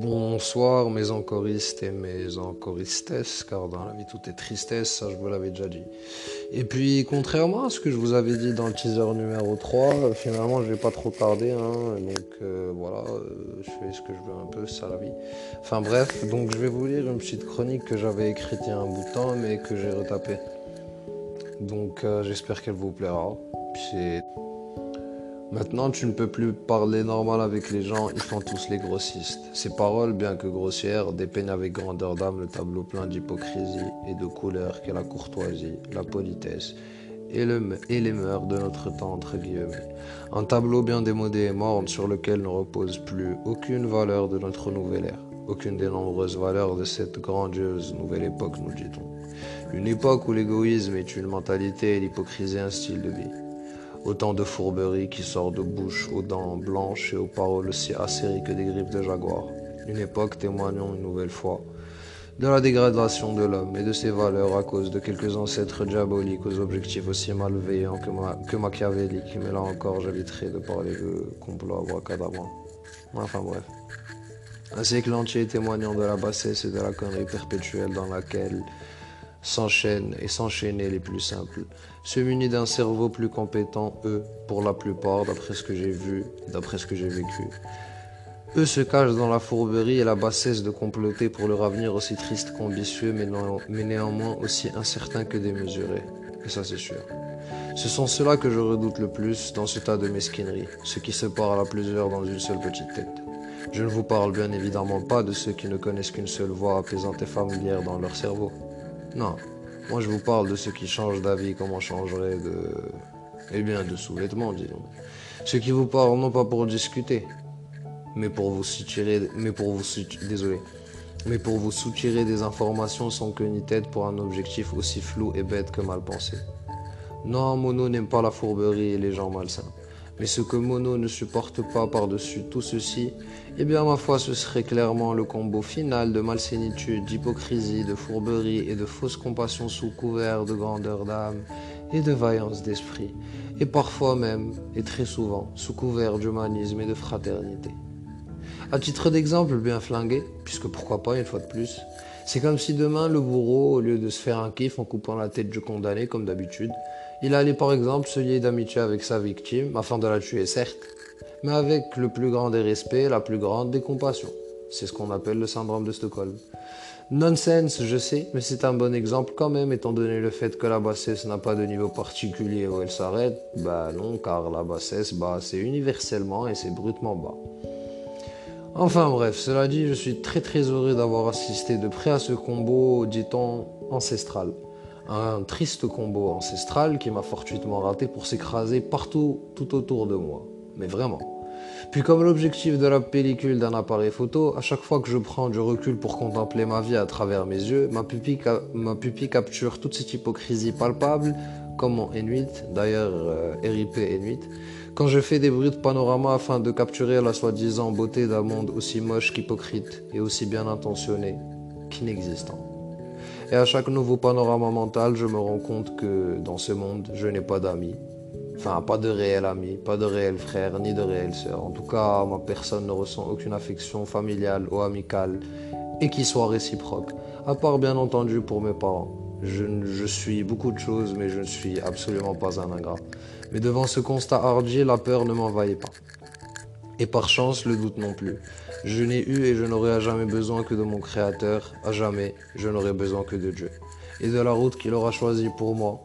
Bonsoir mes encoristes et mes encoristesses, car dans la vie tout est tristesse, ça je vous l'avais déjà dit. Et puis contrairement à ce que je vous avais dit dans le teaser numéro 3, finalement je vais pas trop tarder, hein, donc euh, voilà, euh, je fais ce que je veux un peu, ça la vie. Enfin bref, donc je vais vous lire une petite chronique que j'avais écrite il y a un bout de temps mais que j'ai retapée. Donc euh, j'espère qu'elle vous plaira. Maintenant, tu ne peux plus parler normal avec les gens, ils font tous les grossistes. Ces paroles, bien que grossières, dépeignent avec grandeur d'âme le tableau plein d'hypocrisie et de couleurs qu'est la courtoisie, la politesse et, les mœurs de notre temps, entre guillemets. Un tableau bien démodé et morne sur lequel ne repose plus aucune valeur de notre nouvelle ère, aucune des nombreuses valeurs de cette grandiose nouvelle époque, nous dit-on. Une époque où l'égoïsme est une mentalité et l'hypocrisie un style de vie. Autant de fourberies qui sortent de bouche aux dents blanches et aux paroles aussi acérées que des griffes de jaguar. Une époque témoignant une nouvelle fois de la dégradation de l'homme et de ses valeurs à cause de quelques ancêtres diaboliques aux objectifs aussi malveillants que, que machiavéliques. Mais là encore, j'éviterai de parler de complot abracadabra. Enfin bref. Un siècle entier témoignant de la bassesse et de la connerie perpétuelle dans laquelle s'enchaînent et s'enchaîner les plus simples, se munit d'un cerveau plus compétent, eux, pour la plupart, d'après ce que j'ai vu, d'après ce que j'ai vécu. Eux se cachent dans la fourberie et la bassesse de comploter pour leur avenir aussi triste qu'ambitieux, mais, néanmoins aussi incertain que démesuré. Et ça, c'est sûr. Ce sont ceux-là que je redoute le plus dans ce tas de mesquinerie, ceux qui se parlent à plusieurs dans une seule petite tête. Je ne vous parle bien évidemment pas de ceux qui ne connaissent qu'une seule voix apaisante et familière dans leur cerveau. Non, moi je vous parle de ceux qui changent d'avis comme on changerait de... Eh bien, de sous-vêtements, disons. Ceux qui vous parlent non pas pour discuter, mais pour vous soutirer... Mais pour vous Désolé. Mais pour vous soutirer des informations sans queue ni tête pour un objectif aussi flou et bête que mal pensé. Non, Mono n'aime pas la fourberie et les gens malsains. Mais ce que Mono ne supporte pas par-dessus tout ceci, eh bien ma foi ce serait clairement le combo final de malsénitude, d'hypocrisie, de fourberie et de fausse compassion sous couvert de grandeur d'âme et de vaillance d'esprit, et parfois même, et très souvent, sous couvert d'humanisme et de fraternité. À titre d'exemple bien flingué, puisque pourquoi pas une fois de plus, c'est comme si demain le bourreau, au lieu de se faire un kiff en coupant la tête du condamné comme d'habitude, il allait par exemple se lier d'amitié avec sa victime, afin de la tuer certes, mais avec le plus grand des respects, la plus grande des compassions. C'est ce qu'on appelle le syndrome de Stockholm. Nonsense, je sais, mais c'est un bon exemple quand même, étant donné le fait que la bassesse n'a pas de niveau particulier où elle s'arrête. Bah non, car la bassesse, bah, c'est universellement et c'est brutement bas. Enfin bref, cela dit, je suis très très heureux d'avoir assisté de près à ce combo, dit-on, ancestral un triste combo ancestral qui m'a fortuitement raté pour s'écraser partout tout autour de moi. Mais vraiment. Puis comme l'objectif de la pellicule d'un appareil photo, à chaque fois que je prends du recul pour contempler ma vie à travers mes yeux, ma pupille, capture toute cette hypocrisie palpable, comme mon N8, d'ailleurs euh, RIP N8, quand je fais des bruits de panorama afin de capturer la soi-disant beauté d'un monde aussi moche qu'hypocrite et aussi bien intentionné qu'inexistant. Et à chaque nouveau panorama mental, je me rends compte que dans ce monde, je n'ai pas d'amis. Enfin, pas de réel ami, pas de réel frère, ni de réelle sœur. En tout cas, ma personne ne ressent aucune affection familiale ou amicale et qui soit réciproque. À part bien entendu pour mes parents. Je, suis beaucoup de choses, mais je ne suis absolument pas un ingrat. Mais devant ce constat hardi, la peur ne m'envahit pas. Et par chance, le doute non plus. Je n'ai eu et je n'aurai à jamais besoin que de mon Créateur, à jamais je n'aurai besoin que de Dieu, et de la route qu'il aura choisie pour moi,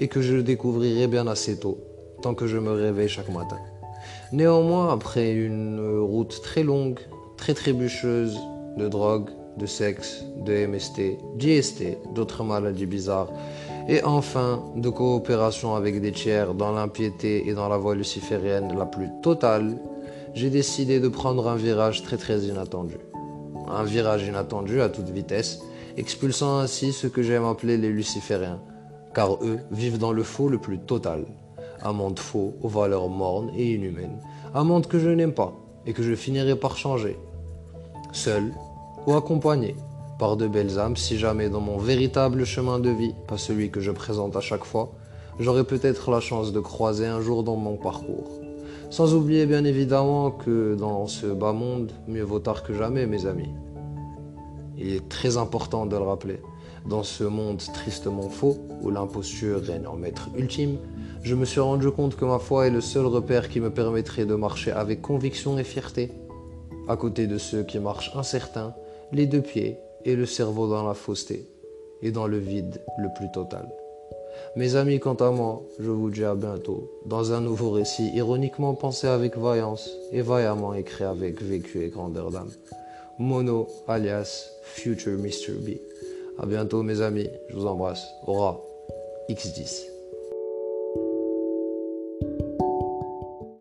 et que je découvrirai bien assez tôt, tant que je me réveille chaque matin. Néanmoins, après une route très longue, très trébucheuse, de drogue, de sexe, de MST, d'IST, d'autres maladies bizarres, et enfin de coopération avec des tiers dans l'impiété et dans la voie luciférienne la plus totale, j'ai décidé de prendre un virage très très inattendu. Un virage inattendu à toute vitesse, expulsant ainsi ce que j'aime appeler les lucifériens, car eux vivent dans le faux le plus total. Un monde faux aux valeurs mornes et inhumaines. Un monde que je n'aime pas et que je finirai par changer. Seul ou accompagné par de belles âmes si jamais dans mon véritable chemin de vie, pas celui que je présente à chaque fois, j'aurai peut-être la chance de croiser un jour dans mon parcours Sans oublier bien évidemment que dans ce bas monde, mieux vaut tard que jamais, mes amis. Il est très important de le rappeler. Dans ce monde tristement faux, où l'imposture règne en maître ultime, je me suis rendu compte que ma foi est le seul repère qui me permettrait de marcher avec conviction et fierté, à côté de ceux qui marchent incertains, les deux pieds et le cerveau dans la fausseté, et dans le vide le plus total. Mes amis, quant à moi, je vous dis à bientôt dans un nouveau récit ironiquement pensé avec vaillance et vaillamment écrit avec vécu et grandeur d'âme. Mono alias Future Mr. B. À bientôt mes amis, je vous embrasse. Aura X10.